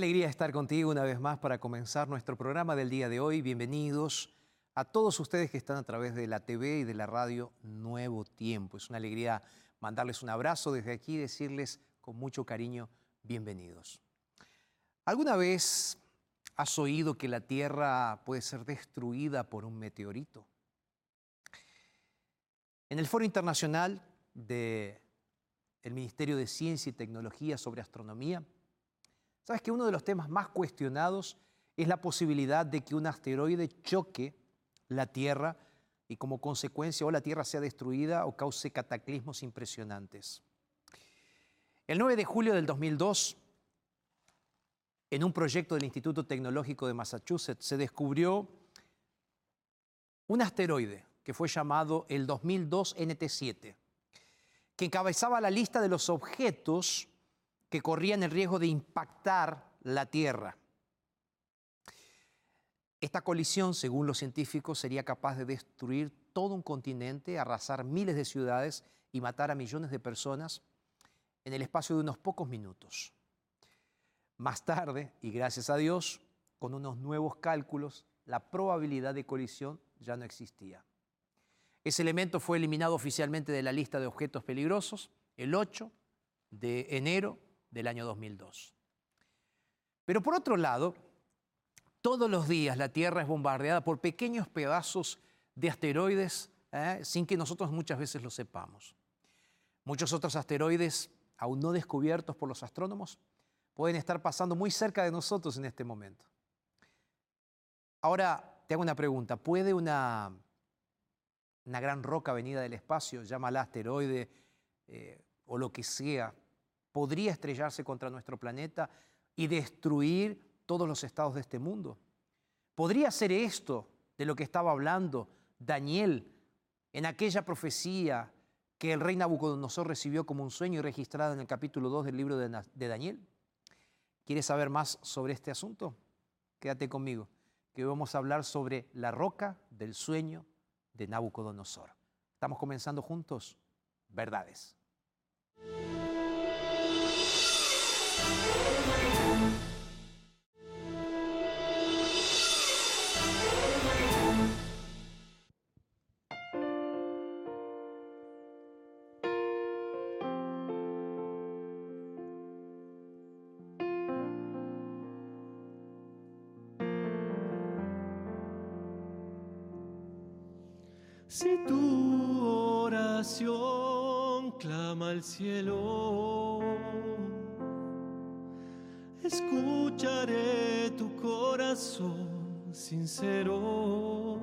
Alegría estar contigo una vez más para comenzar nuestro programa del día de hoy. Bienvenidos a todos ustedes que están a través de la TV y de la radio Nuevo Tiempo. Es una alegría mandarles un abrazo desde aquí y decirles con mucho cariño bienvenidos. ¿Alguna vez has oído que la Tierra puede ser destruida por un meteorito? En el Foro Internacional del Ministerio de Ciencia y Tecnología sobre Astronomía, ¿Sabes que uno de los temas más cuestionados es la posibilidad de que un asteroide choque la Tierra y como consecuencia o la Tierra sea destruida o cause cataclismos impresionantes? El 9 de julio del 2002, en un proyecto del Instituto Tecnológico de Massachusetts, se descubrió un asteroide que fue llamado el 2002 NT7, que encabezaba la lista de los objetos que corrían el riesgo de impactar la Tierra. Esta colisión, según los científicos, sería capaz de destruir todo un continente, arrasar miles de ciudades y matar a millones de personas en el espacio de unos pocos minutos. Más tarde, y gracias a Dios, con unos nuevos cálculos, la probabilidad de colisión ya no existía. Ese elemento fue eliminado oficialmente de la lista de objetos peligrosos el 8 de enero del año 2002. Pero por otro lado, todos los días la Tierra es bombardeada por pequeños pedazos de asteroides ¿eh? sin que nosotros muchas veces lo sepamos. Muchos otros asteroides aún no descubiertos por los astrónomos pueden estar pasando muy cerca de nosotros en este momento. Ahora te hago una pregunta, ¿puede una, gran roca venida del espacio, llámala asteroide eh, o lo que sea, podría estrellarse contra nuestro planeta y destruir todos los estados de este mundo. ¿Podría ser esto de lo que estaba hablando Daniel en aquella profecía que el rey Nabucodonosor recibió como un sueño y registrada en el capítulo 2 del libro de, Daniel? ¿Quieres saber más sobre este asunto? Quédate conmigo, que vamos a hablar sobre la roca del sueño de Nabucodonosor. Estamos comenzando juntos, verdades. Si tu oración clama al cielo, escucharé tu corazón sincero.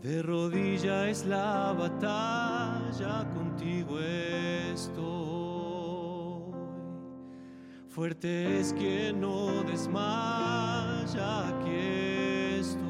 De rodilla es la batalla, contigo estoy. Fuerte es quien no desmaya, aquí estoy.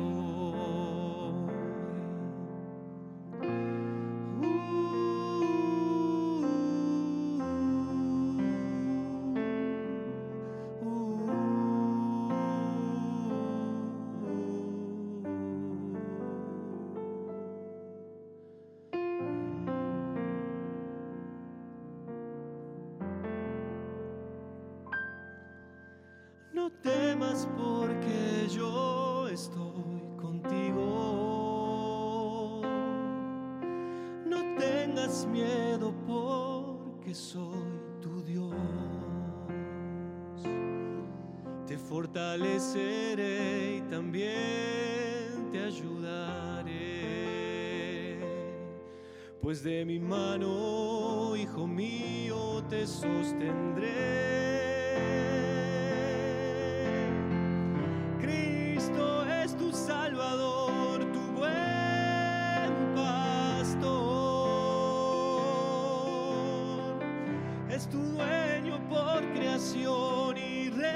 Es tu dueño por creación y redención.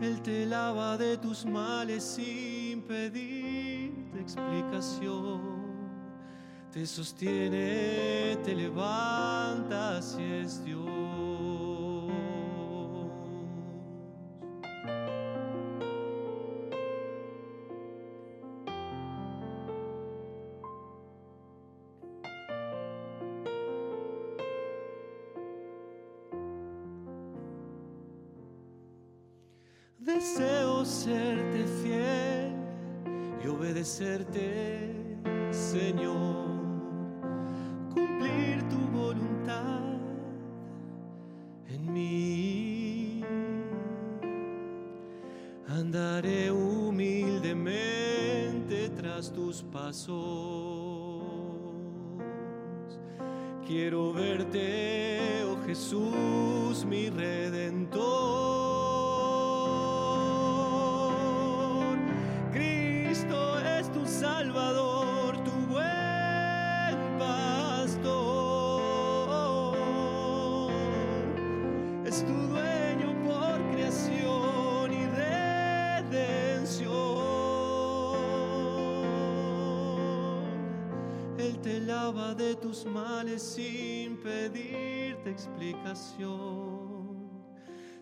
Él te lava de tus males sin pedirte explicación. Te sostiene, te levanta si es Dios.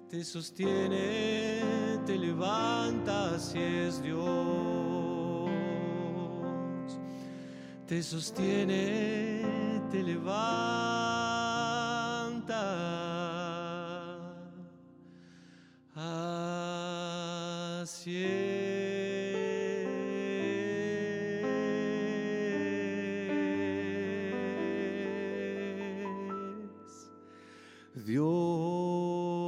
Te sostiene, te levanta si es Dios. Te sostiene, te levanta. Así Dios.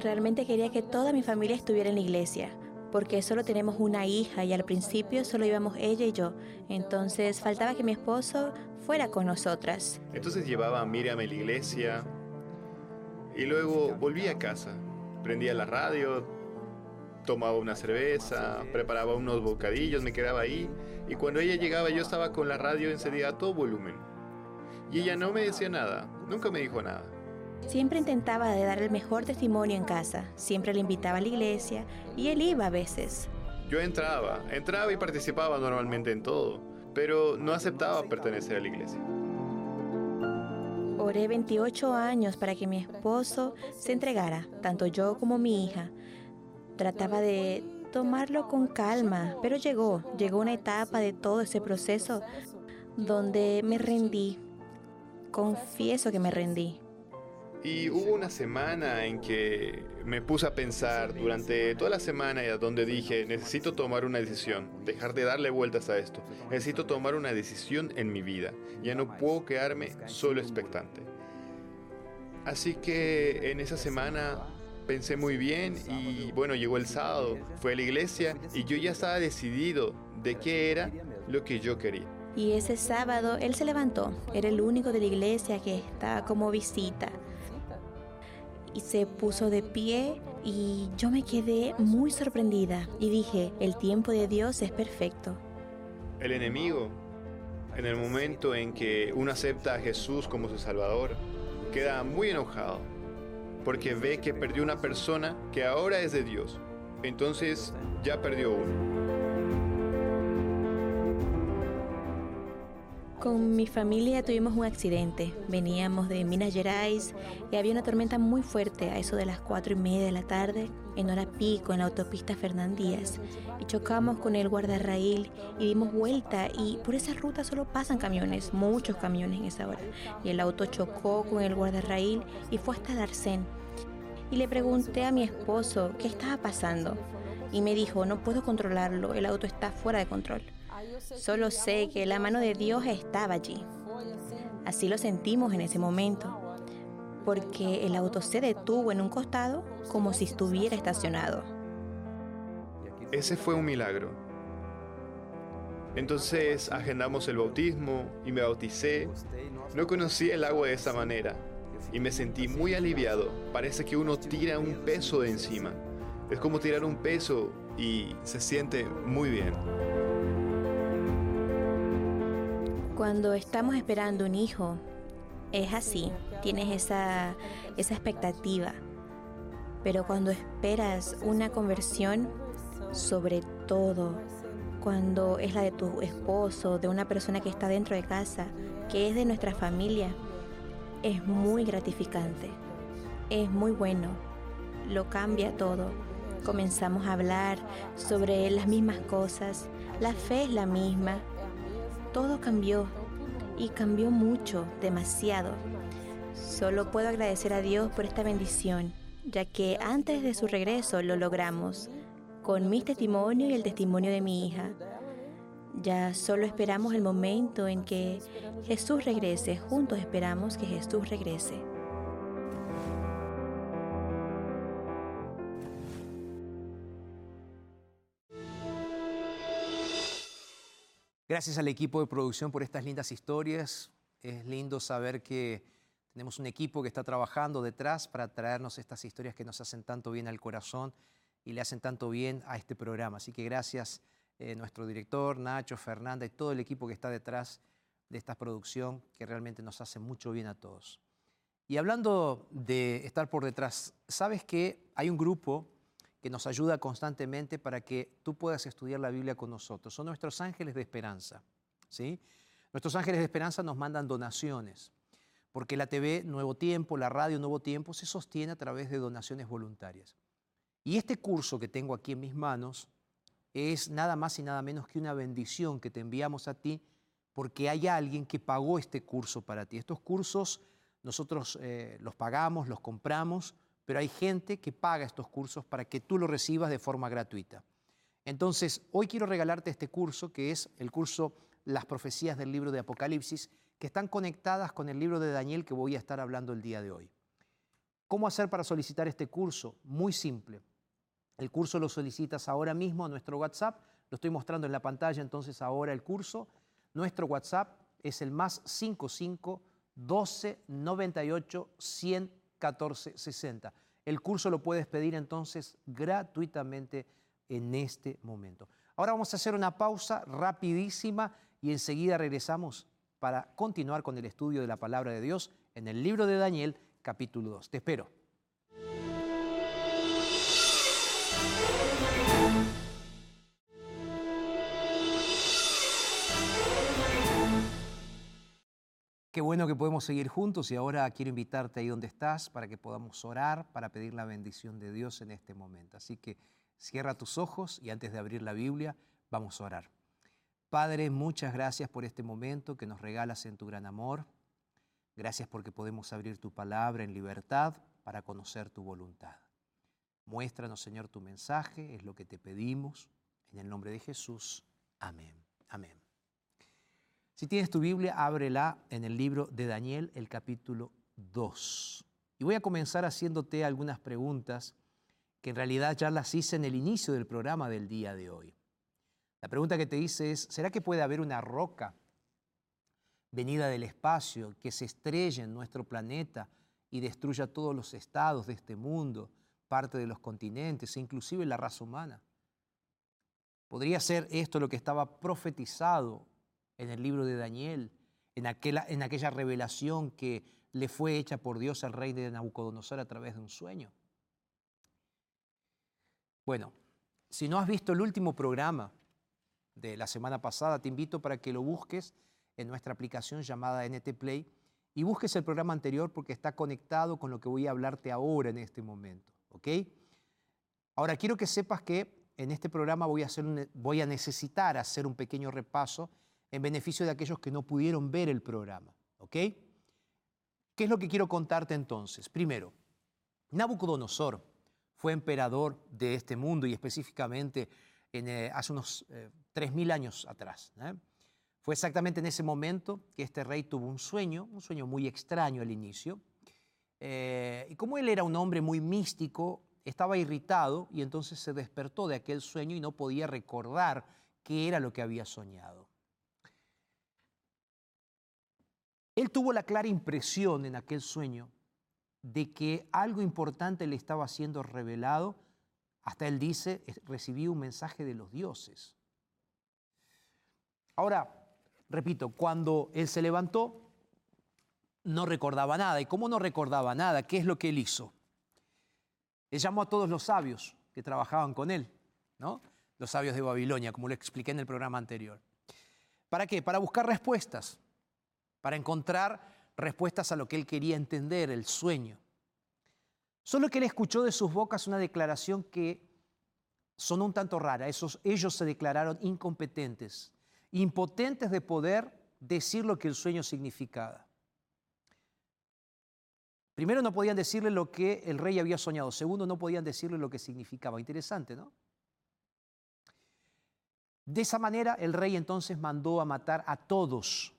Realmente quería que toda mi familia estuviera en la iglesia, porque solo tenemos una hija y al principio solo íbamos ella y yo. Entonces faltaba que mi esposo fuera con nosotras. Entonces llevaba a Miriam a la iglesia y luego volvía a casa. Prendía la radio, tomaba una cerveza, preparaba unos bocadillos, me quedaba ahí y cuando ella llegaba yo estaba con la radio encendida a todo volumen. Y ella no me decía nada, nunca me dijo nada. Siempre intentaba de dar el mejor testimonio en casa, siempre le invitaba a la iglesia y él iba a veces. Yo entraba, entraba y participaba normalmente en todo, pero no aceptaba pertenecer a la iglesia. Oré 28 años para que mi esposo se entregara, tanto yo como mi hija. Trataba de tomarlo con calma, pero llegó, llegó una etapa de todo ese proceso donde me rendí. Confieso que me rendí. Y hubo una semana en que me puse a pensar durante toda la semana donde dije, necesito tomar una decisión, dejar de darle vueltas a esto, necesito tomar una decisión en mi vida, ya no puedo quedarme solo expectante. Así que en esa semana pensé muy bien y bueno, llegó el sábado, fue a la iglesia y yo ya estaba decidido de qué era lo que yo quería. Y ese sábado él se levantó, era el único de la iglesia que estaba como visita y se puso de pie y yo me quedé muy sorprendida y dije, el tiempo de Dios es perfecto. El enemigo, en el momento en que uno acepta a Jesús como su Salvador, queda muy enojado porque ve que perdió una persona que ahora es de Dios. Entonces ya perdió uno. Con mi familia tuvimos un accidente. Veníamos de Minas Gerais y había una tormenta muy fuerte a eso de las cuatro y media de la tarde en hora pico en la autopista Fernán Díaz. Y chocamos con el guardarraíl y dimos vuelta y por esa ruta solo pasan camiones, muchos camiones en esa hora. Y el auto chocó con el guardarraíl y fue hasta Darcén. Y le pregunté a mi esposo qué estaba pasando. Y me dijo, no puedo controlarlo, el auto está fuera de control. Solo sé que la mano de Dios estaba allí. Así lo sentimos en ese momento, porque el auto se detuvo en un costado como si estuviera estacionado. Ese fue un milagro. Entonces agendamos el bautismo y me bauticé. No conocía el agua de esa manera y me sentí muy aliviado. Parece que uno tira un peso de encima. Es como tirar un peso y se siente muy bien. Cuando estamos esperando un hijo, es así, tienes esa, esa expectativa. Pero cuando esperas una conversión, sobre todo cuando es la de tu esposo, de una persona que está dentro de casa, que es de nuestra familia, es muy gratificante, es muy bueno, lo cambia todo. Comenzamos a hablar sobre las mismas cosas, la fe es la misma, todo cambió y cambió mucho, demasiado. Solo puedo agradecer a Dios por esta bendición, ya que antes de su regreso lo logramos, con mi testimonio y el testimonio de mi hija. Ya solo esperamos el momento en que Jesús regrese, juntos esperamos que Jesús regrese. Gracias al equipo de producción por estas lindas historias. Es lindo saber que tenemos un equipo que está trabajando detrás para traernos estas historias que nos hacen tanto bien al corazón y le hacen tanto bien a este programa. Así que gracias eh, nuestro director, Nacho, Fernanda y todo el equipo que está detrás de esta producción que realmente nos hace mucho bien a todos. Y hablando de estar por detrás, ¿sabes que hay un grupo que nos ayuda constantemente para que tú puedas estudiar la Biblia con nosotros. Son nuestros ángeles de esperanza. ¿sí? Nuestros ángeles de esperanza nos mandan donaciones, porque la TV Nuevo Tiempo, la radio Nuevo Tiempo, se sostiene a través de donaciones voluntarias. Y este curso que tengo aquí en mis manos es nada más y nada menos que una bendición que te enviamos a ti porque hay alguien que pagó este curso para ti. Estos cursos nosotros eh, los pagamos, los compramos, pero hay gente que paga estos cursos para que tú lo recibas de forma gratuita. Entonces, hoy quiero regalarte este curso, que es el curso Las profecías del libro de Apocalipsis, que están conectadas con el libro de Daniel que voy a estar hablando el día de hoy. ¿Cómo hacer para solicitar este curso? Muy simple. El curso lo solicitas ahora mismo a nuestro WhatsApp. Lo estoy mostrando en la pantalla, entonces ahora el curso. Nuestro WhatsApp es el más 55 12 98 100 1460. El curso lo puedes pedir entonces gratuitamente en este momento. Ahora vamos a hacer una pausa rapidísima y enseguida regresamos para continuar con el estudio de la palabra de Dios en el libro de Daniel capítulo 2. Te espero. Qué bueno que podemos seguir juntos y ahora quiero invitarte ahí donde estás para que podamos orar, para pedir la bendición de Dios en este momento. Así que cierra tus ojos y antes de abrir la Biblia vamos a orar. Padre, muchas gracias por este momento que nos regalas en tu gran amor. Gracias porque podemos abrir tu palabra en libertad para conocer tu voluntad. Muéstranos, Señor, tu mensaje, es lo que te pedimos. En el nombre de Jesús. Amén. Amén. Si tienes tu Biblia, ábrela en el libro de Daniel, el capítulo 2. Y voy a comenzar haciéndote algunas preguntas que en realidad ya las hice en el inicio del programa del día de hoy. La pregunta que te hice es, ¿será que puede haber una roca venida del espacio que se estrelle en nuestro planeta y destruya todos los estados de este mundo, parte de los continentes e inclusive la raza humana? ¿Podría ser esto lo que estaba profetizado en el libro de Daniel, en aquella, revelación que le fue hecha por Dios al rey de Nabucodonosor a través de un sueño? Bueno, si no has visto el último programa de la semana pasada, te invito para que lo busques en nuestra aplicación llamada NT Play y busques el programa anterior porque está conectado con lo que voy a hablarte ahora en este momento. ¿Ok? Ahora quiero que sepas que en este programa voy a necesitar hacer un pequeño repaso en beneficio de aquellos que no pudieron ver el programa. ¿Ok? ¿Qué es lo que quiero contarte entonces? Primero, Nabucodonosor fue emperador de este mundo y específicamente en, eh, hace unos eh, 3.000 años atrás. ¿eh? Fue exactamente en ese momento que este rey tuvo un sueño, un sueño muy extraño al inicio. Eh, y como él era un hombre muy místico, estaba irritado y entonces se despertó de aquel sueño y no podía recordar qué era lo que había soñado. Él tuvo la clara impresión en aquel sueño de que algo importante le estaba siendo revelado, hasta él dice, recibí un mensaje de los dioses. Ahora, repito, cuando él se levantó, no recordaba nada. ¿Y cómo no recordaba nada? ¿Qué es lo que él hizo? Él llamó a todos los sabios que trabajaban con él, ¿no? Los sabios de Babilonia, como lo expliqué en el programa anterior. ¿Para qué? Para buscar respuestas, para encontrar respuestas a lo que él quería entender, el sueño. Solo que él escuchó de sus bocas una declaración que sonó un tanto rara. Esos, ellos se declararon incompetentes, impotentes de poder decir lo que el sueño significaba. Primero no podían decirle lo que el rey había soñado. Segundo, no podían decirle lo que significaba. Interesante, ¿no? De esa manera el rey entonces mandó a matar a todos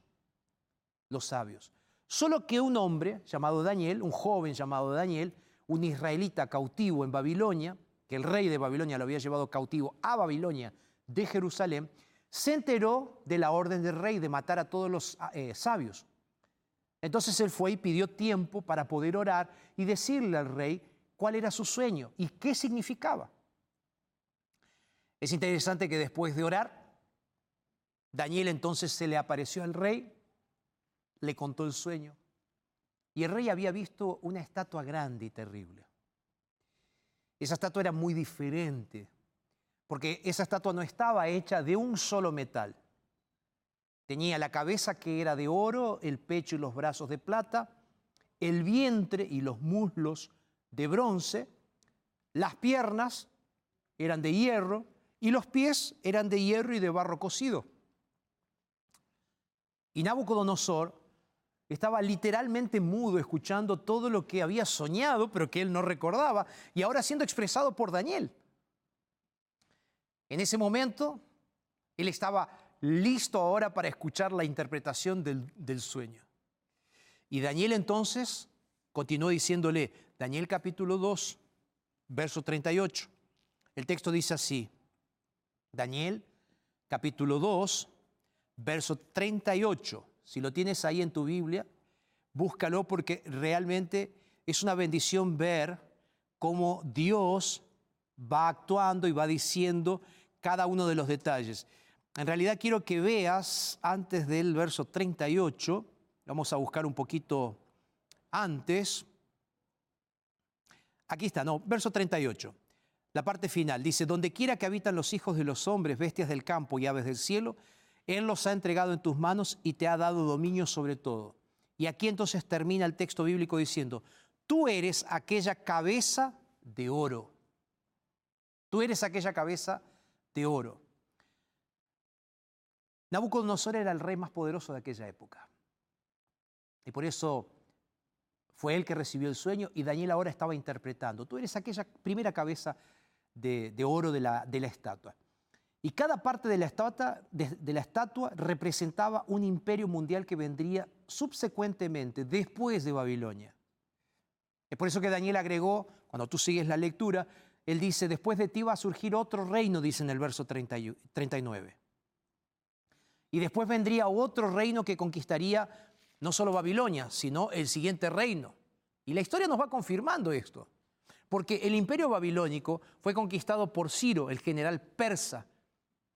los sabios. Solo que un hombre llamado Daniel, un joven llamado Daniel, un israelita cautivo en Babilonia, que el rey de Babilonia lo había llevado cautivo a Babilonia de Jerusalén, se enteró de la orden del rey de matar a todos los eh, sabios. Entonces él fue y pidió tiempo para poder orar y decirle al rey cuál era su sueño y qué significaba. Es interesante que después de orar, Daniel entonces se le apareció al rey le contó el sueño. Y el rey había visto una estatua grande y terrible. Esa estatua era muy diferente, porque esa estatua no estaba hecha de un solo metal. Tenía la cabeza que era de oro, el pecho y los brazos de plata, el vientre y los muslos de bronce, las piernas eran de hierro y los pies eran de hierro y de barro cocido. Y Nabucodonosor estaba literalmente mudo escuchando todo lo que había soñado, pero que él no recordaba, y ahora siendo expresado por Daniel. En ese momento, él estaba listo ahora para escuchar la interpretación del, sueño. Y Daniel entonces continuó diciéndole, Daniel capítulo 2, verso 38. El texto dice así, Daniel capítulo 2, verso 38. Si lo tienes ahí en tu Biblia, búscalo porque realmente es una bendición ver cómo Dios va actuando y va diciendo cada uno de los detalles. En realidad quiero que veas antes del verso 38, vamos a buscar un poquito antes. Aquí está, no, verso 38. La parte final dice, donde quiera que habitan los hijos de los hombres, bestias del campo y aves del cielo, él los ha entregado en tus manos y te ha dado dominio sobre todo. Y aquí entonces termina el texto bíblico diciendo, tú eres aquella cabeza de oro. Tú eres aquella cabeza de oro. Nabucodonosor era el rey más poderoso de aquella época. Y por eso fue él que recibió el sueño y Daniel ahora estaba interpretando. Tú eres aquella primera cabeza de, oro de la estatua. Y cada parte de la, estatua, representaba un imperio mundial que vendría subsecuentemente, después de Babilonia. Es por eso que Daniel agregó, cuando tú sigues la lectura, él dice, después de ti va a surgir otro reino, dice en el verso 30 y- 39. Y después vendría otro reino que conquistaría no solo Babilonia, sino el siguiente reino. Y la historia nos va confirmando esto. Porque el imperio babilónico fue conquistado por Ciro, el general persa,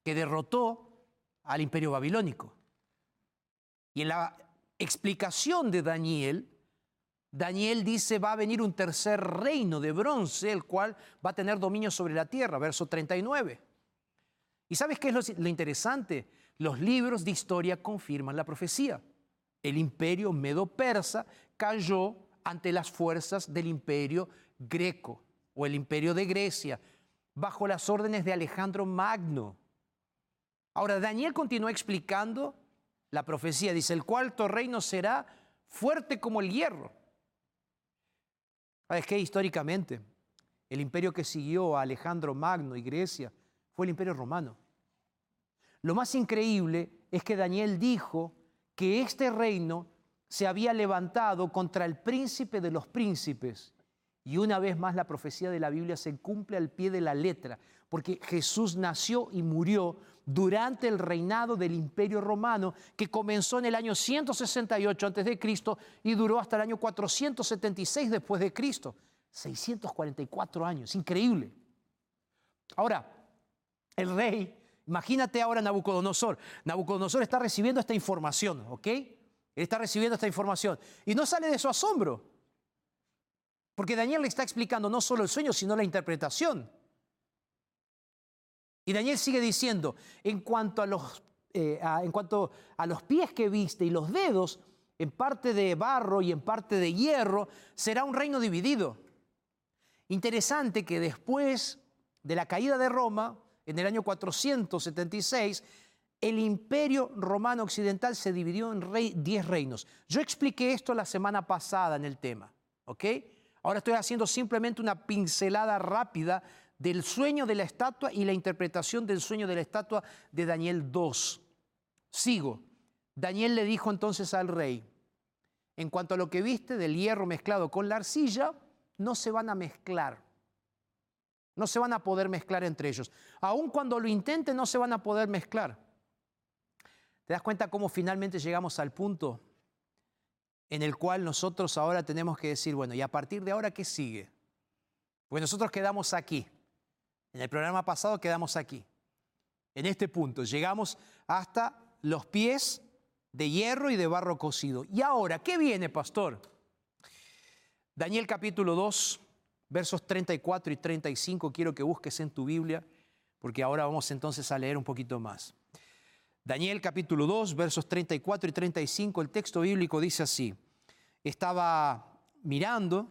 que derrotó al imperio babilónico. Y en la explicación de Daniel, Daniel dice va a venir un tercer reino de bronce, el cual va a tener dominio sobre la tierra, verso 39. ¿Y sabes qué es lo, lo interesante? Los libros de historia confirman la profecía. El imperio medo-persa cayó ante las fuerzas del imperio greco o el imperio de Grecia, bajo las órdenes de Alejandro Magno. Ahora, Daniel continúa explicando la profecía. Dice, el cuarto reino será fuerte como el hierro. ¿Sabes qué? Históricamente, el imperio que siguió a Alejandro Magno y Grecia fue el imperio romano. Lo más increíble es que Daniel dijo que este reino se había levantado contra el príncipe de los príncipes. Y una vez más la profecía de la Biblia se cumple al pie de la letra, porque Jesús nació y murió durante el reinado del imperio romano que comenzó en el año 168 a.C. y duró hasta el año 476 después de Cristo. 644 años, increíble. Ahora, el rey, imagínate ahora Nabucodonosor. Nabucodonosor está recibiendo esta información, ¿ok? Él está recibiendo esta información y no sale de su asombro. Porque Daniel le está explicando no solo el sueño, sino la interpretación. Y Daniel sigue diciendo, en cuanto a los, eh, en cuanto a los pies que viste y los dedos, en parte de barro y en parte de hierro, será un reino dividido. Interesante que después de la caída de Roma, en el año 476, el imperio romano occidental se dividió en rey, 10 reinos. Yo expliqué esto la semana pasada en el tema, ¿ok? Ahora estoy haciendo simplemente una pincelada rápida del sueño de la estatua y la interpretación del sueño de la estatua de Daniel 2. Sigo. Daniel le dijo entonces al rey, en cuanto a lo que viste del hierro mezclado con la arcilla, no se van a mezclar. No se van a poder mezclar entre ellos. Aun cuando lo intenten, no se van a poder mezclar. ¿Te das cuenta cómo finalmente llegamos al punto en el cual nosotros ahora tenemos que decir, bueno, ¿y a partir de ahora qué sigue? Pues nosotros quedamos aquí. En el programa pasado quedamos aquí. En este punto llegamos hasta los pies de hierro y de barro cocido. ¿Y ahora qué viene, pastor? Daniel capítulo 2, versos 34 y 35, quiero que busques en tu Biblia, porque ahora vamos entonces a leer un poquito más. Daniel capítulo 2, versos 34 y 35, el texto bíblico dice así, estaba mirando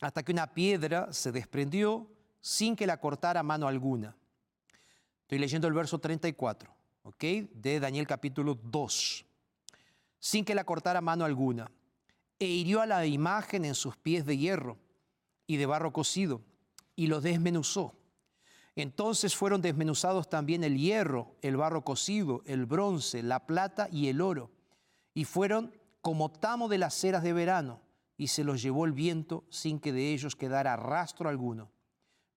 hasta que una piedra se desprendió sin que la cortara mano alguna. Estoy leyendo el verso 34, ¿ok? De Daniel capítulo 2. Sin que la cortara mano alguna. E hirió a la imagen en sus pies de hierro y de barro cocido, y lo desmenuzó. Entonces fueron desmenuzados también el hierro, el barro cocido, el bronce, la plata y el oro, y fueron como tamo de las ceras de verano, y se los llevó el viento sin que de ellos quedara rastro alguno.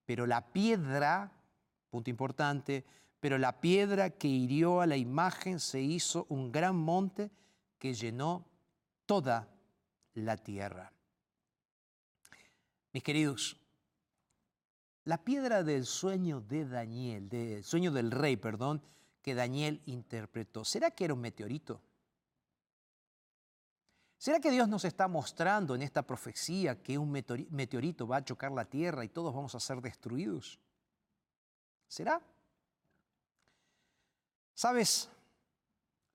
Pero la piedra, punto importante, pero la piedra que hirió a la imagen se hizo un gran monte que llenó toda la tierra. Mis queridos, la piedra del sueño de Daniel, del sueño del rey, perdón, que Daniel interpretó, ¿será que era un meteorito? ¿Será que Dios nos está mostrando en esta profecía que un meteorito va a chocar la tierra y todos vamos a ser destruidos? ¿Será? ¿Sabes?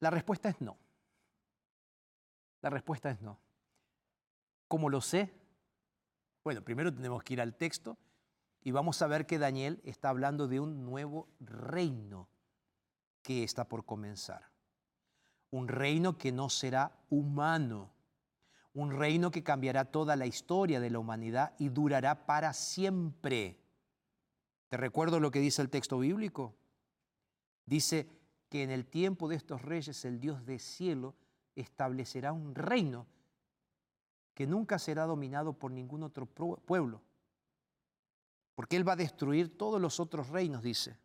La respuesta es no. La respuesta es no. ¿Cómo lo sé? Bueno, primero tenemos que ir al texto y vamos a ver que Daniel está hablando de un nuevo reino que está por comenzar. Un reino que no será humano, un reino que cambiará toda la historia de la humanidad y durará para siempre. ¿Te recuerdo lo que dice el texto bíblico? Dice que en el tiempo de estos reyes el Dios del cielo establecerá un reino que nunca será dominado por ningún otro pueblo. Porque Él va a destruir todos los otros reinos, dice.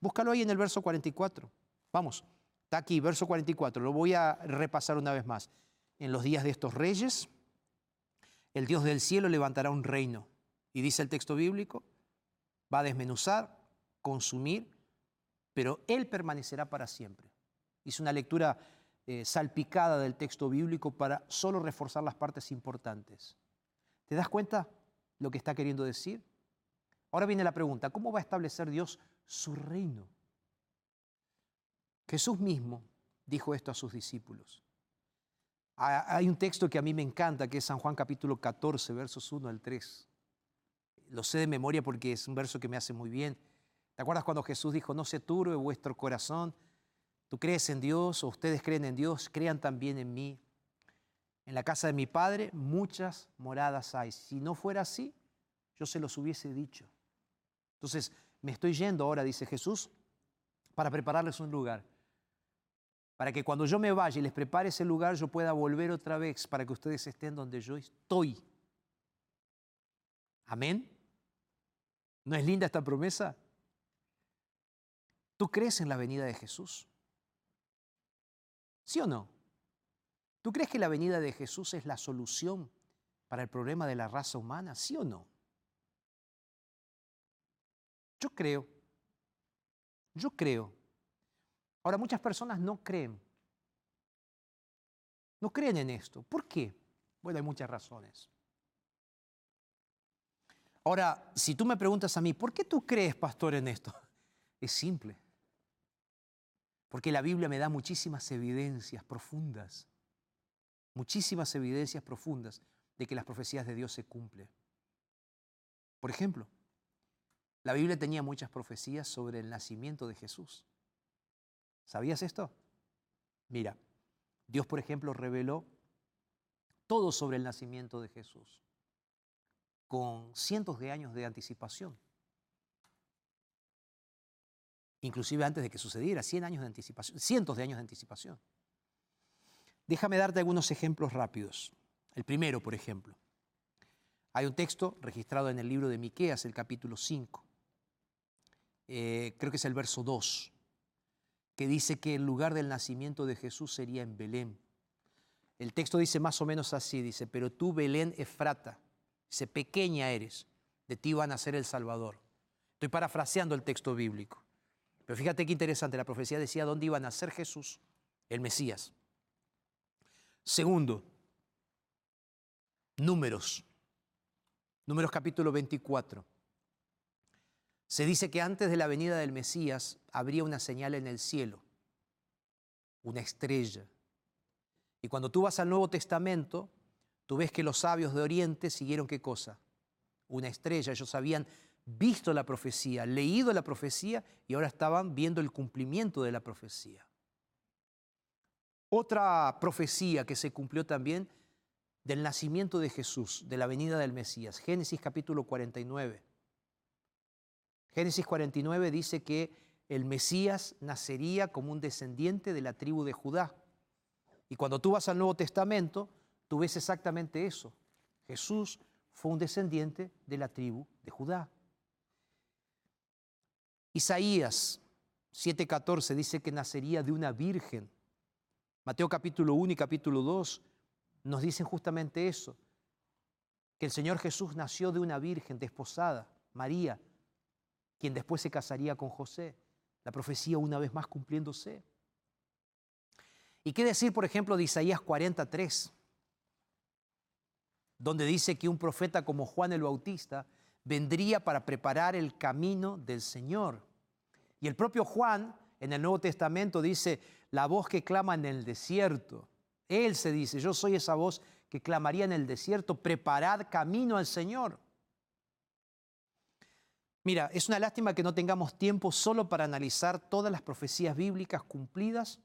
Búscalo ahí en el verso 44. Vamos, está aquí, verso 44. Lo voy a repasar una vez más. En los días de estos reyes, el Dios del cielo levantará un reino. Y dice el texto bíblico, va a desmenuzar, consumir, pero Él permanecerá para siempre. Hice una lectura eh, salpicada del texto bíblico para solo reforzar las partes importantes. ¿Te das cuenta lo que está queriendo decir? Ahora viene la pregunta, ¿cómo va a establecer Dios su reino? Jesús mismo dijo esto a sus discípulos. Hay un texto que a mí me encanta, que es San Juan capítulo 14, versos 1 al 3. Lo sé de memoria porque es un verso que me hace muy bien. ¿Te acuerdas cuando Jesús dijo, no se turbe vuestro corazón? Tú crees en Dios o ustedes creen en Dios, crean también en mí. En la casa de mi Padre muchas moradas hay. Si no fuera así, yo se los hubiese dicho. Entonces, me estoy yendo ahora, dice Jesús, para prepararles un lugar para que cuando yo me vaya y les prepare ese lugar, yo pueda volver otra vez para que ustedes estén donde yo estoy. Amén. ¿No es linda esta promesa? ¿Tú crees en la venida de Jesús? ¿Sí o no? ¿Tú crees que la venida de Jesús es la solución para el problema de la raza humana? ¿Sí o no? Yo creo. Yo creo Ahora, muchas personas no creen. No creen en esto. ¿Por qué? Bueno, hay muchas razones. Ahora, si tú me preguntas a mí, ¿por qué tú crees, pastor, en esto? Es simple. Porque la Biblia me da muchísimas evidencias profundas, muchísimas evidencias profundas de que las profecías de Dios se cumplen. Por ejemplo, la Biblia tenía muchas profecías sobre el nacimiento de Jesús. ¿Sabías esto? Mira, Dios, por ejemplo, reveló todo sobre el nacimiento de Jesús, con cientos de años de anticipación. Inclusive antes de que sucediera, 100 años de anticipación, cientos de años de anticipación. Déjame darte algunos ejemplos rápidos. El primero, por ejemplo. Hay un texto registrado en el libro de Miqueas, el capítulo 5. Eh, creo que es el verso 2 que dice que el lugar del nacimiento de Jesús sería en Belén. El texto dice más o menos así, dice, pero tú Belén Efrata, dice, pequeña eres, de ti va a nacer el Salvador. Estoy parafraseando el texto bíblico. Pero fíjate qué interesante, la profecía decía dónde iba a nacer Jesús, el Mesías. Segundo, números. Números capítulo 24. Se dice que antes de la venida del Mesías habría una señal en el cielo, una estrella. Y cuando tú vas al Nuevo Testamento, tú ves que los sabios de Oriente siguieron qué cosa? Una estrella. Ellos habían visto la profecía, leído la profecía y ahora estaban viendo el cumplimiento de la profecía. Otra profecía que se cumplió también del nacimiento de Jesús, de la venida del Mesías, Génesis capítulo 49. Génesis 49 dice que el Mesías nacería como un descendiente de la tribu de Judá. Y cuando tú vas al Nuevo Testamento, tú ves exactamente eso. Jesús fue un descendiente de la tribu de Judá. Isaías 7:14 dice que nacería de una virgen. Mateo capítulo 1 y capítulo 2 nos dicen justamente eso, que el Señor Jesús nació de una virgen desposada, María, quien después se casaría con José. La profecía una vez más cumpliéndose. ¿Y qué decir, por ejemplo, de Isaías 43, donde dice que un profeta como Juan el Bautista vendría para preparar el camino del Señor? Y el propio Juan en el Nuevo Testamento dice, la voz que clama en el desierto. Él se dice, yo soy esa voz que clamaría en el desierto, preparad camino al Señor. Mira, es una lástima que no tengamos tiempo solo para analizar todas las profecías bíblicas cumplidas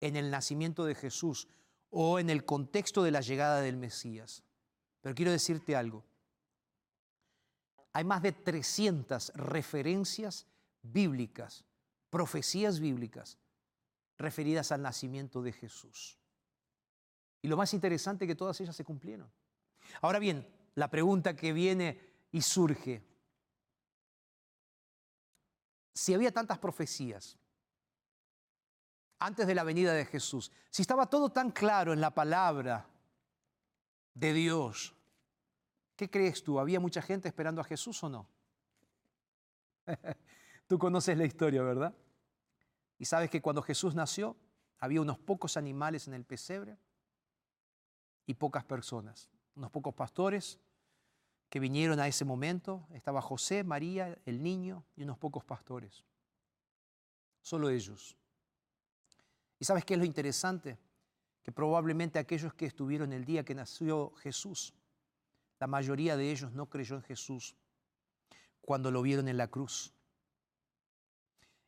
en el nacimiento de Jesús o en el contexto de la llegada del Mesías. Pero quiero decirte algo. Hay más de 300 referencias bíblicas, profecías bíblicas, referidas al nacimiento de Jesús. Y lo más interesante es que todas ellas se cumplieron. Ahora bien, la pregunta que viene y surge, si había tantas profecías antes de la venida de Jesús, si estaba todo tan claro en la palabra de Dios, ¿qué crees tú? ¿Había mucha gente esperando a Jesús o no? tú conoces la historia, ¿verdad? Y sabes que cuando Jesús nació, había unos pocos animales en el pesebre y pocas personas, unos pocos pastores que vinieron a ese momento. Estaba José, María, el niño y unos pocos pastores. Solo ellos. ¿Y sabes qué es lo interesante? Que probablemente aquellos que estuvieron el día que nació Jesús, la mayoría de ellos no creyó en Jesús cuando lo vieron en la cruz.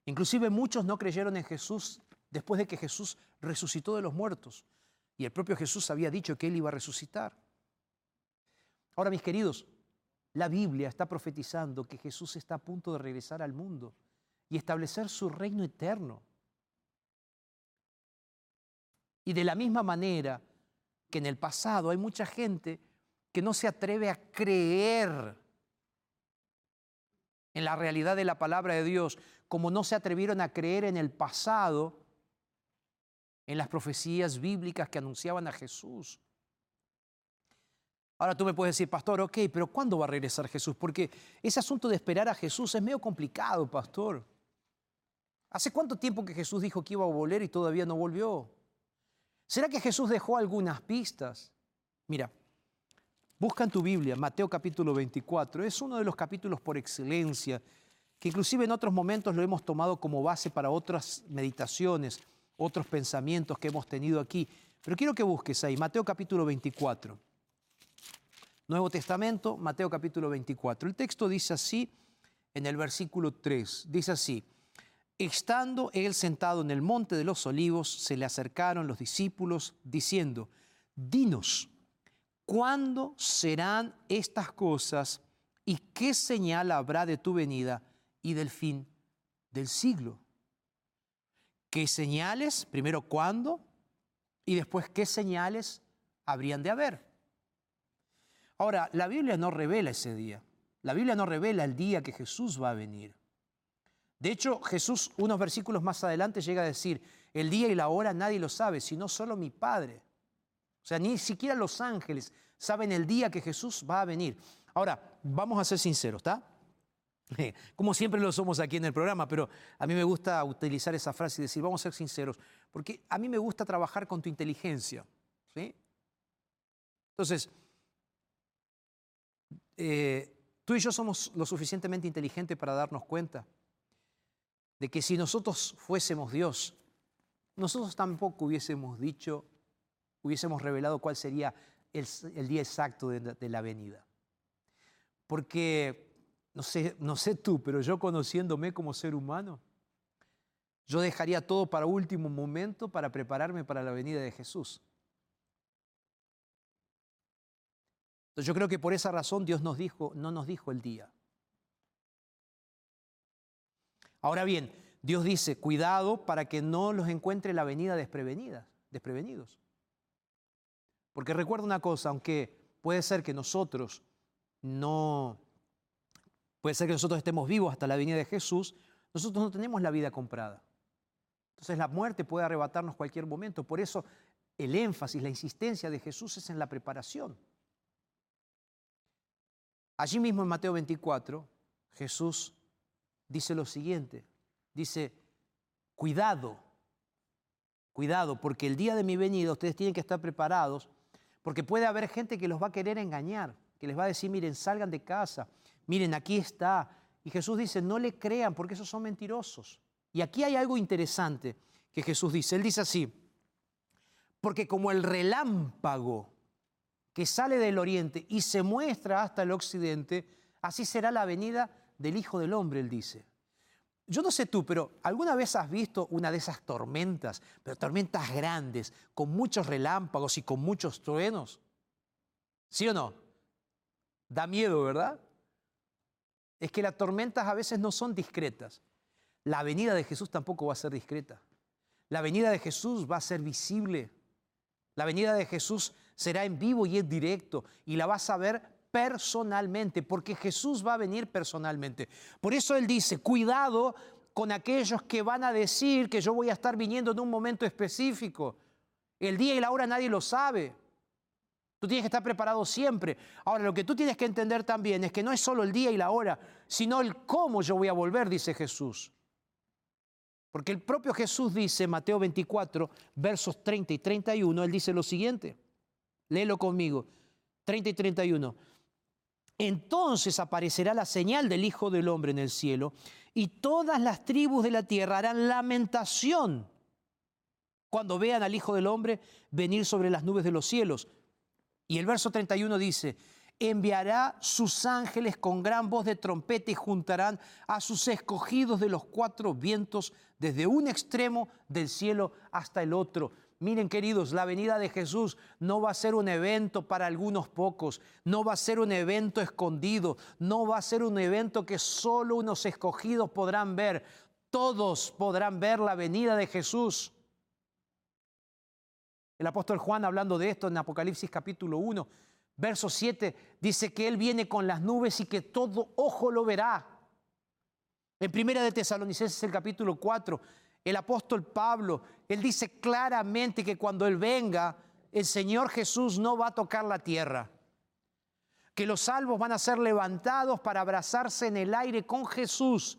Inclusive muchos no creyeron en Jesús después de que Jesús resucitó de los muertos. Y el propio Jesús había dicho que él iba a resucitar. Ahora, mis queridos, la Biblia está profetizando que Jesús está a punto de regresar al mundo y establecer su reino eterno. Y de la misma manera que en el pasado hay mucha gente que no se atreve a creer en la realidad de la palabra de Dios, como no se atrevieron a creer en el pasado, en las profecías bíblicas que anunciaban a Jesús. Ahora tú me puedes decir, pastor, ok, pero ¿cuándo va a regresar Jesús? Porque ese asunto de esperar a Jesús es medio complicado, pastor. ¿Hace cuánto tiempo que Jesús dijo que iba a volver y todavía no volvió? ¿Será que Jesús dejó algunas pistas? Mira, busca en tu Biblia Mateo capítulo 24. Es uno de los capítulos por excelencia, que inclusive en otros momentos lo hemos tomado como base para otras meditaciones, otros pensamientos que hemos tenido aquí. Pero quiero que busques ahí, Mateo capítulo 24. Nuevo Testamento, Mateo capítulo 24. El texto dice así en el versículo 3, dice así, estando él sentado en el monte de los olivos, se le acercaron los discípulos diciendo, dinos, ¿cuándo serán estas cosas y qué señal habrá de tu venida y del fin del siglo? ¿Qué señales? Primero, ¿cuándo? Y después, ¿qué señales habrían de haber? Ahora, la Biblia no revela ese día. La Biblia no revela el día que Jesús va a venir. De hecho, Jesús, unos versículos más adelante, llega a decir, el día y la hora nadie lo sabe, sino solo mi Padre. O sea, ni siquiera los ángeles saben el día que Jesús va a venir. Ahora, vamos a ser sinceros, ¿está? Como siempre lo somos aquí en el programa, pero a mí me gusta utilizar esa frase y decir, vamos a ser sinceros, porque a mí me gusta trabajar con tu inteligencia. ¿sí? Entonces, eh, tú y yo somos lo suficientemente inteligentes para darnos cuenta de que si nosotros fuésemos Dios, nosotros tampoco hubiésemos dicho, hubiésemos revelado cuál sería el, día exacto de, la venida. Porque, no sé, no sé tú, pero yo conociéndome como ser humano, yo dejaría todo para último momento para prepararme para la venida de Jesús. Entonces yo creo que por esa razón Dios nos dijo, no nos dijo el día. Ahora bien, Dios dice, cuidado para que no los encuentre la venida desprevenida, desprevenidos. Porque recuerda una cosa, aunque puede ser que nosotros no, puede ser que nosotros estemos vivos hasta la venida de Jesús, nosotros no tenemos la vida comprada. Entonces la muerte puede arrebatarnos cualquier momento. Por eso el énfasis, la insistencia de Jesús es en la preparación. Allí mismo en Mateo 24, Jesús dice lo siguiente, dice, cuidado, cuidado, porque el día de mi venida ustedes tienen que estar preparados, porque puede haber gente que los va a querer engañar, que les va a decir, miren, salgan de casa, miren, aquí está. Y Jesús dice, no le crean, porque esos son mentirosos. Y aquí hay algo interesante que Jesús dice, él dice así, porque como el relámpago que sale del oriente y se muestra hasta el occidente, así será la venida del Hijo del Hombre, él dice. Yo no sé tú, pero ¿alguna vez has visto una de esas tormentas, pero tormentas grandes, con muchos relámpagos y con muchos truenos? ¿Sí o no? Da miedo, ¿verdad? Es que las tormentas a veces no son discretas. La venida de Jesús tampoco va a ser discreta. La venida de Jesús va a ser visible. La venida de Jesús será en vivo y en directo y la vas a ver personalmente, porque Jesús va a venir personalmente. Por eso Él dice, cuidado con aquellos que van a decir que yo voy a estar viniendo en un momento específico. El día y la hora nadie lo sabe. Tú tienes que estar preparado siempre. Ahora, lo que tú tienes que entender también es que no es solo el día y la hora, sino el cómo yo voy a volver, dice Jesús. Porque el propio Jesús dice, Mateo 24, versos 30 y 31, él dice lo siguiente. Léelo conmigo. 30 y 31. Entonces aparecerá la señal del Hijo del Hombre en el cielo, y todas las tribus de la tierra harán lamentación cuando vean al Hijo del Hombre venir sobre las nubes de los cielos. Y el verso 31 dice, enviará sus ángeles con gran voz de trompeta y juntarán a sus escogidos de los cuatro vientos desde un extremo del cielo hasta el otro. Miren queridos, la venida de Jesús no va a ser un evento para algunos pocos, no va a ser un evento escondido, no va a ser un evento que solo unos escogidos podrán ver, todos podrán ver la venida de Jesús. El apóstol Juan hablando de esto en Apocalipsis capítulo 1 Verso 7 dice que Él viene con las nubes y que todo ojo lo verá. En Primera de Tesalonicenses, el capítulo 4, el apóstol Pablo, él dice claramente que cuando Él venga, el Señor Jesús no va a tocar la tierra. Que los salvos van a ser levantados para abrazarse en el aire con Jesús.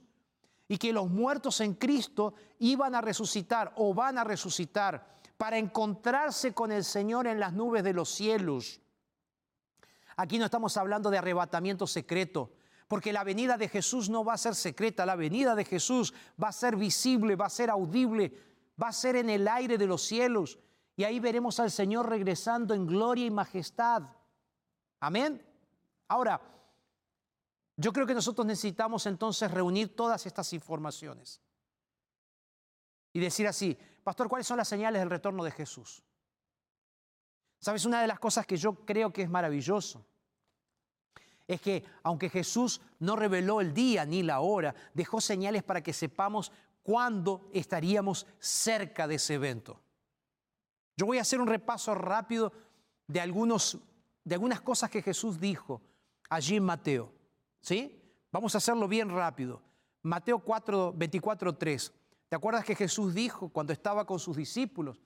Y que los muertos en Cristo iban a resucitar o van a resucitar para encontrarse con el Señor en las nubes de los cielos. Aquí no estamos hablando de arrebatamiento secreto, porque la venida de Jesús no va a ser secreta, la venida de Jesús va a ser visible, va a ser audible, va a ser en el aire de los cielos. Y ahí veremos al Señor regresando en gloria y majestad. Amén. Ahora, yo creo que nosotros necesitamos entonces reunir todas estas informaciones y decir así, pastor, ¿cuáles son las señales del retorno de Jesús? ¿Sabes? Una de las cosas que yo creo que es maravilloso es que aunque Jesús no reveló el día ni la hora, dejó señales para que sepamos cuándo estaríamos cerca de ese evento. Yo voy a hacer un repaso rápido de, algunos, de algunas cosas que Jesús dijo allí en Mateo. ¿Sí? Vamos a hacerlo bien rápido. Mateo 4, 24, 3. ¿Te acuerdas que Jesús dijo cuando estaba con sus discípulos?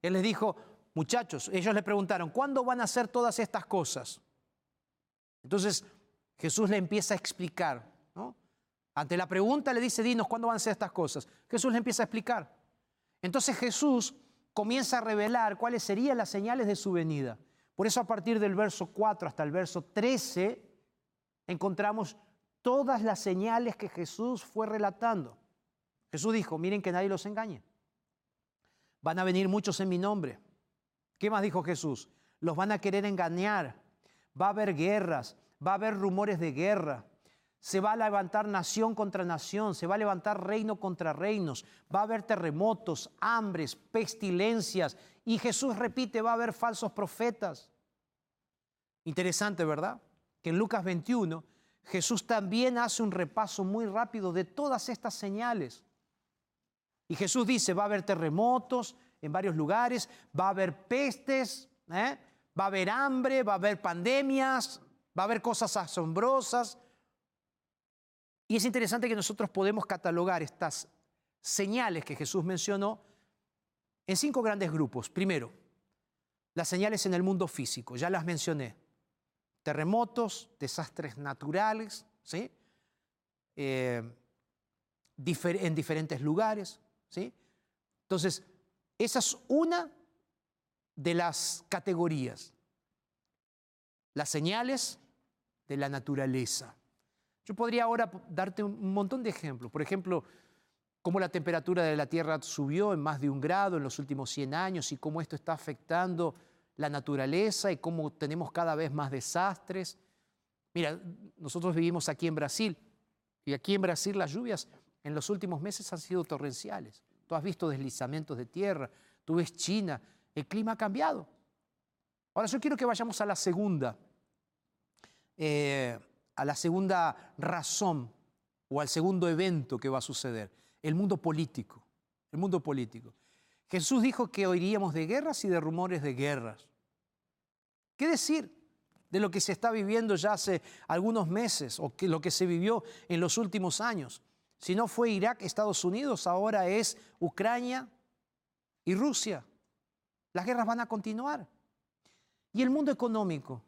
Él les dijo, muchachos, ellos le preguntaron, ¿cuándo van a hacer todas estas cosas? Entonces Jesús le empieza a explicar. Ante la pregunta le dice, dinos, ¿cuándo van a ser estas cosas? Jesús le empieza a explicar. Entonces Jesús comienza a revelar cuáles serían las señales de su venida. Por eso a partir del verso 4 hasta el verso 13 encontramos todas las señales que Jesús fue relatando. Jesús dijo, miren que nadie los engañe. Van a venir muchos en mi nombre ¿Qué más dijo Jesús? Los van a querer engañar. Va a haber guerras, va a haber rumores de guerra. Se va a levantar nación contra nación, se va a levantar reino contra reinos, va a haber terremotos, hambres, pestilencias. Y Jesús repite, va a haber falsos profetas. Interesante, ¿verdad? Que en Lucas 21 Jesús también hace un repaso muy rápido de todas estas señales. Y Jesús dice, va a haber terremotos, en varios lugares, va a haber pestes, ¿eh? Va a haber hambre, va a haber pandemias, va a haber cosas asombrosas. Y es interesante que nosotros podemos catalogar estas señales que Jesús mencionó en cinco grandes grupos. Primero, las señales en el mundo físico, ya las mencioné. Terremotos, desastres naturales, ¿sí? Eh, en diferentes lugares. ¿sí? Entonces, esa es una de las categorías. Las señales de la naturaleza. Yo podría ahora darte un montón de ejemplos. Por ejemplo, cómo la temperatura de la Tierra subió en más de un grado en los últimos 100 años y cómo esto está afectando la naturaleza y cómo tenemos cada vez más desastres. Mira, nosotros vivimos aquí en Brasil y aquí en Brasil las lluvias en los últimos meses han sido torrenciales. Tú has visto deslizamientos de tierra, tú ves China, el clima ha cambiado. Ahora yo quiero que vayamos a la segunda, eh, a la segunda razón o al segundo evento que va a suceder, el mundo político, el mundo político. Jesús dijo que oiríamos de guerras y de rumores de guerras. ¿Qué decir de lo que se está viviendo ya hace algunos meses o lo que se vivió en los últimos años? Si no fue Irak, Estados Unidos, ahora es Ucrania y Rusia. Las guerras van a continuar. Y el mundo económico.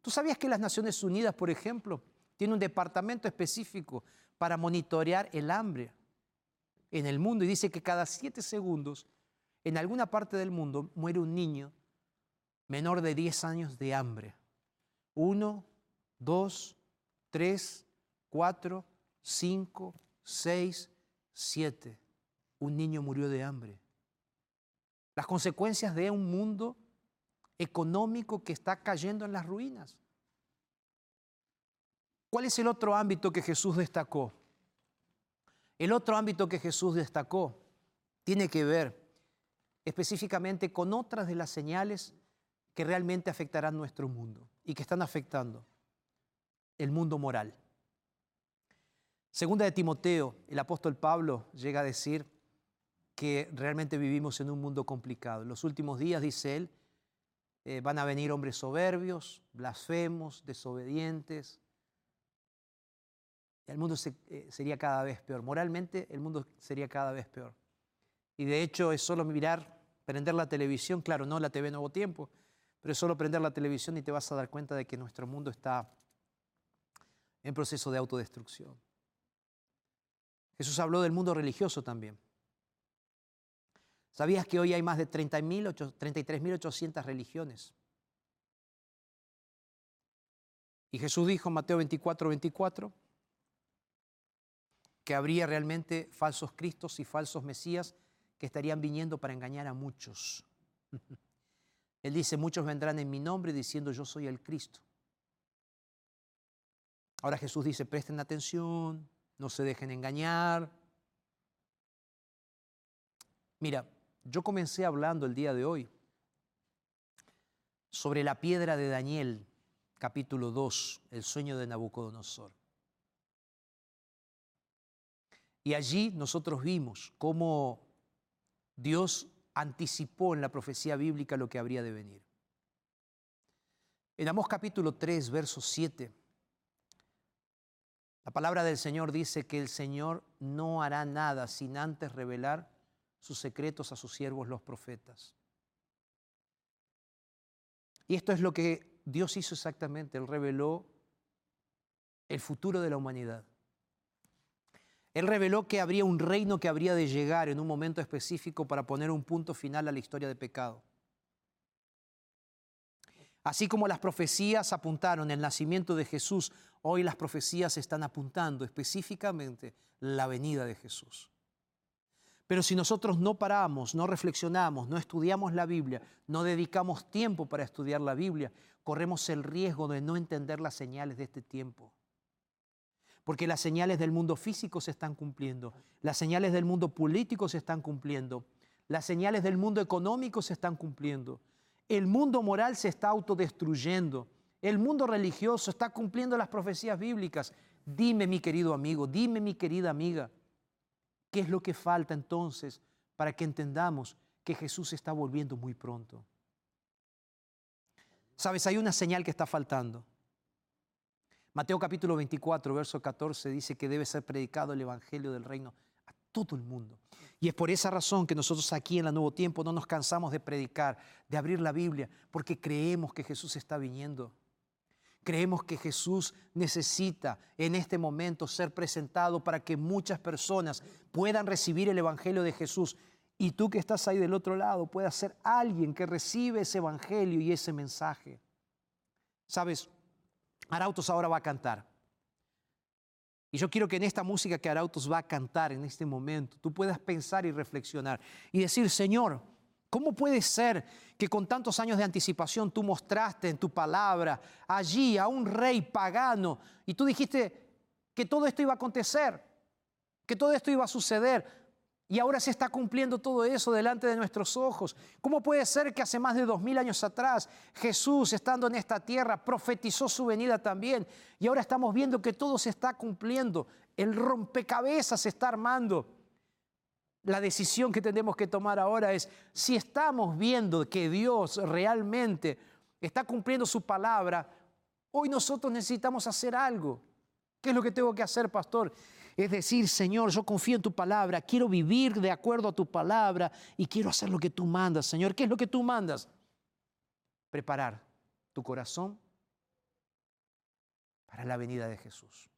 ¿Tú sabías que las Naciones Unidas, por ejemplo, tiene un departamento específico para monitorear el hambre en el mundo y dice que cada siete segundos en alguna parte del mundo muere un niño menor de 10 años de hambre. Uno, dos, tres, cuatro, cinco, seis, siete. Un niño murió de hambre. Las consecuencias de un mundo económico que está cayendo en las ruinas. ¿Cuál es el otro ámbito que Jesús destacó? El otro ámbito que Jesús destacó tiene que ver específicamente con otras de las señales que realmente afectarán nuestro mundo y que están afectando el mundo moral. Segunda de Timoteo, el apóstol Pablo llega a decir que realmente vivimos en un mundo complicado. En los últimos días, dice él, eh, van a venir hombres soberbios, blasfemos, desobedientes. El mundo eh, sería cada vez peor. Moralmente, el mundo sería cada vez peor. Y de hecho es solo mirar, prender la televisión, claro, no la TV Nuevo Tiempo, pero es solo prender la televisión y te vas a dar cuenta de que nuestro mundo está en proceso de autodestrucción. Jesús habló del mundo religioso también. ¿Sabías que hoy hay más de 33.800 religiones? Y Jesús dijo en Mateo 24, 24 que habría realmente falsos cristos y falsos mesías que estarían viniendo para engañar a muchos. Él dice, muchos vendrán en mi nombre diciendo yo soy el Cristo. Ahora Jesús dice, presten atención, no se dejen engañar. Mira, yo comencé hablando el día de hoy sobre la piedra de Daniel, capítulo 2, el sueño de Nabucodonosor. Y allí nosotros vimos cómo Dios anticipó en la profecía bíblica lo que habría de venir. En Amós capítulo 3, verso 7, la palabra del Señor dice que el Señor no hará nada sin antes revelar sus secretos a sus siervos los profetas. Y esto es lo que Dios hizo exactamente, Él reveló el futuro de la humanidad. Él reveló que habría un reino que habría de llegar en un momento específico para poner un punto final a la historia de pecado. Así como las profecías apuntaron el nacimiento de Jesús, hoy las profecías están apuntando específicamente la venida de Jesús. Pero si nosotros no paramos, no reflexionamos, no estudiamos la Biblia, no dedicamos tiempo para estudiar la Biblia, corremos el riesgo de no entender las señales de este tiempo porque las señales del mundo físico se están cumpliendo, las señales del mundo político se están cumpliendo, las señales del mundo económico se están cumpliendo, el mundo moral se está autodestruyendo, el mundo religioso está cumpliendo las profecías bíblicas. Dime, mi querido amigo, dime, mi querida amiga, ¿qué es lo que falta entonces para que entendamos que Jesús está volviendo muy pronto? Sabes, hay una señal que está faltando. Mateo capítulo 24, verso 14 dice que debe ser predicado el Evangelio del Reino a todo el mundo. Y es por esa razón que nosotros aquí en la Nuevo Tiempo no nos cansamos de predicar, de abrir la Biblia, porque creemos que Jesús está viniendo. Creemos que Jesús necesita en este momento ser presentado para que muchas personas puedan recibir el Evangelio de Jesús. Y tú que estás ahí del otro lado puedas ser alguien que recibe ese Evangelio y ese mensaje. Sabes, Arautos ahora va a cantar. Y yo quiero que en esta música que Arautos va a cantar en este momento, tú puedas pensar y reflexionar y decir, Señor, ¿cómo puede ser que con tantos años de anticipación tú mostraste en tu palabra allí a un rey pagano y tú dijiste que todo esto iba a acontecer? que todo esto iba a suceder. Y ahora se está cumpliendo todo eso delante de nuestros ojos. ¿Cómo puede ser que hace más de dos mil años atrás Jesús, estando en esta tierra, profetizó su venida también? Y ahora estamos viendo que todo se está cumpliendo. El rompecabezas se está armando. La decisión que tenemos que tomar ahora es si estamos viendo que Dios realmente está cumpliendo su palabra, hoy nosotros necesitamos hacer algo. ¿Qué es lo que tengo que hacer, pastor? Es decir, Señor, yo confío en tu palabra, quiero vivir de acuerdo a tu palabra y quiero hacer lo que tú mandas, Señor. ¿Qué es lo que tú mandas? Preparar tu corazón para la venida de Jesús.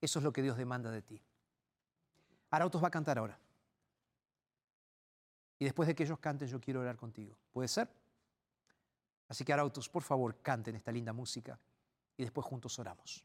Eso es lo que Dios demanda de ti. Arautos va a cantar ahora. Y después de que ellos canten, yo quiero orar contigo. ¿Puede ser? Así que Arautos, por favor, canten esta linda música y después juntos oramos.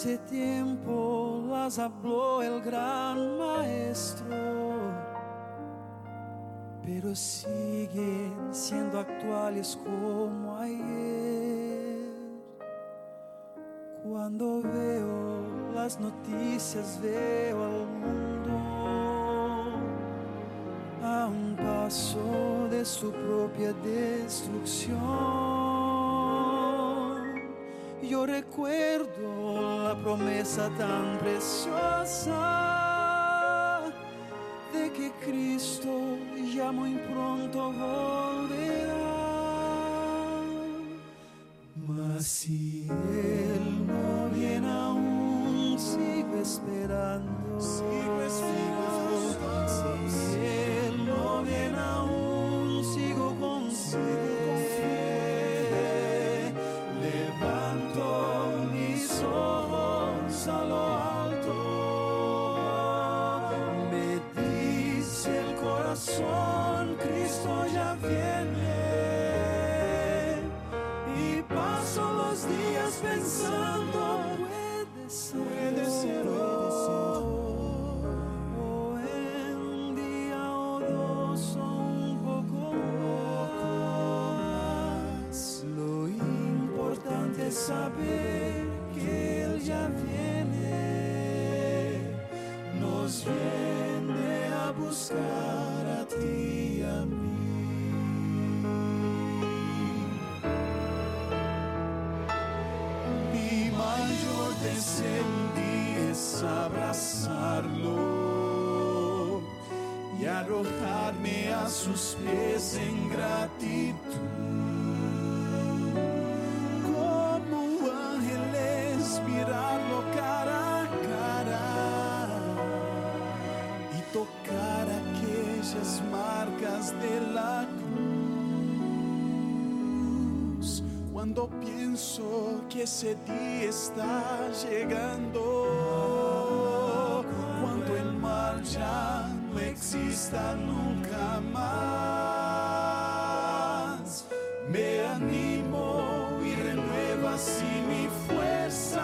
Hace tiempo las habló el gran maestro, pero siguen siendo actuales como ayer. Cuando veo las noticias veo al mundo a un paso de su propia destrucción. Yo recuerdo la promesa tan preciosa de que Cristo ya muy pronto volverá. Mas si pensando, puede ser, puede ser hoy, o un día o dos o un poco más. Lo importante es saber día es abrazarlo y arrojarme a sus pies en gratitud. Como ángeles mirarlo cara a cara y tocar aquellas marcas de la cruz. Cuando pienso que ese día está llegando, cuando el mar ya no exista nunca más, me animo y renueva así mi fuerza,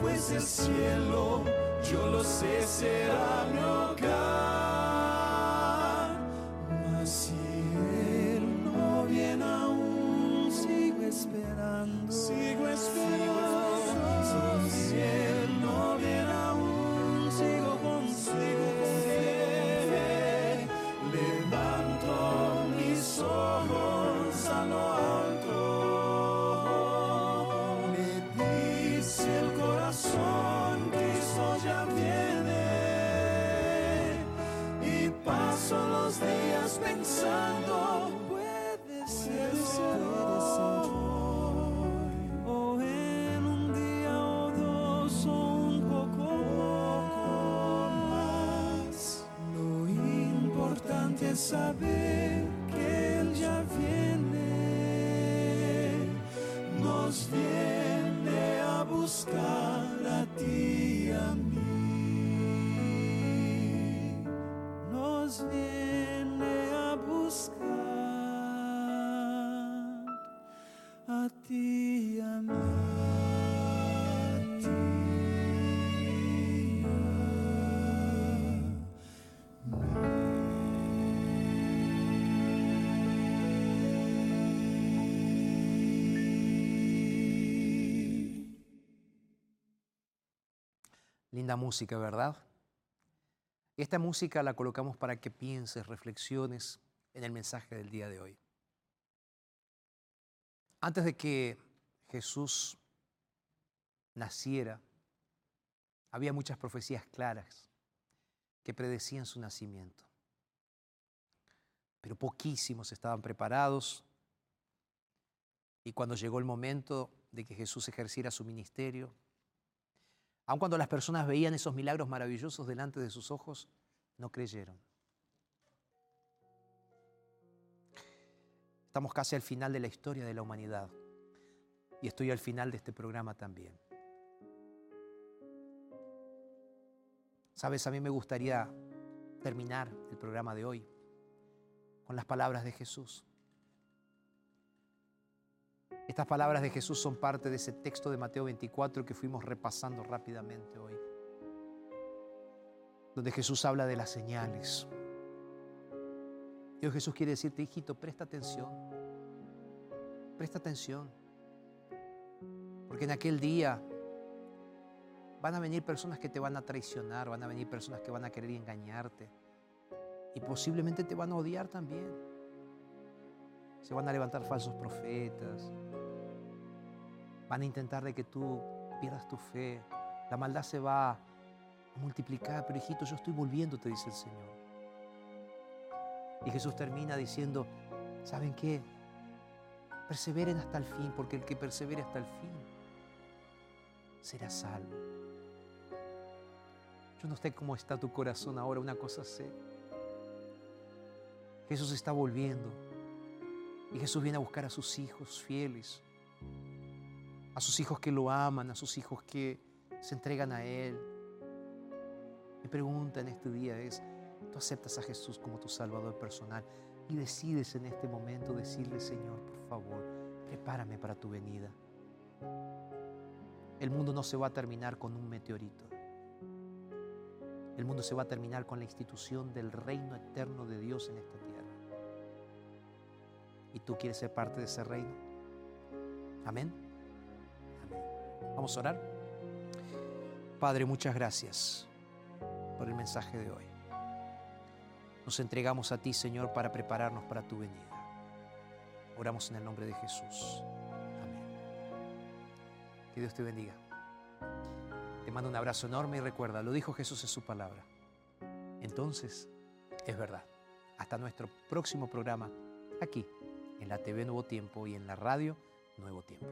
pues el cielo, yo lo sé, será mi saber Linda música, ¿verdad? Esta música la colocamos para que pienses, reflexiones en el mensaje del día de hoy. Antes de que Jesús naciera, había muchas profecías claras que predecían su nacimiento. Pero poquísimos estaban preparados y cuando llegó el momento de que Jesús ejerciera su ministerio, Aun cuando las personas veían esos milagros maravillosos delante de sus ojos, no creyeron. Estamos casi al final de la historia de la humanidad y estoy al final de este programa también. Sabes, a mí me gustaría terminar el programa de hoy con las palabras de Jesús. Estas palabras de Jesús son parte de ese texto de Mateo 24 que fuimos repasando rápidamente hoy, donde Jesús habla de las señales. Dios Jesús quiere decirte, hijito, presta atención, presta atención, porque en aquel día van a venir personas que te van a traicionar, van a venir personas que van a querer engañarte y posiblemente te van a odiar también. Se van a levantar falsos profetas, van a intentar de que tú pierdas tu fe. La maldad se va a multiplicar, pero hijito, yo estoy volviendo, te dice el Señor. Y Jesús termina diciendo, ¿saben qué? Perseveren hasta el fin, porque el que persevere hasta el fin será salvo. Yo no sé cómo está tu corazón ahora, una cosa sé. Jesús está volviendo y Jesús viene a buscar a sus hijos fieles a sus hijos que lo aman, a sus hijos que se entregan a Él. Mi pregunta en este día es, ¿tú aceptas a Jesús como tu Salvador personal y decides en este momento decirle, Señor, por favor, prepárame para tu venida? El mundo no se va a terminar con un meteorito. El mundo se va a terminar con la institución del reino eterno de Dios en esta tierra. ¿Y tú quieres ser parte de ese reino? Amén. Vamos orar. Padre, muchas gracias por el mensaje de hoy. Nos entregamos a ti, Señor, para prepararnos para tu venida. Oramos en el nombre de Jesús. Amén. Que Dios te bendiga. Te mando un abrazo enorme y recuerda, lo dijo Jesús en su palabra. Entonces, es verdad. Hasta nuestro próximo programa, aquí, en la TV Nuevo Tiempo y en la radio Nuevo Tiempo.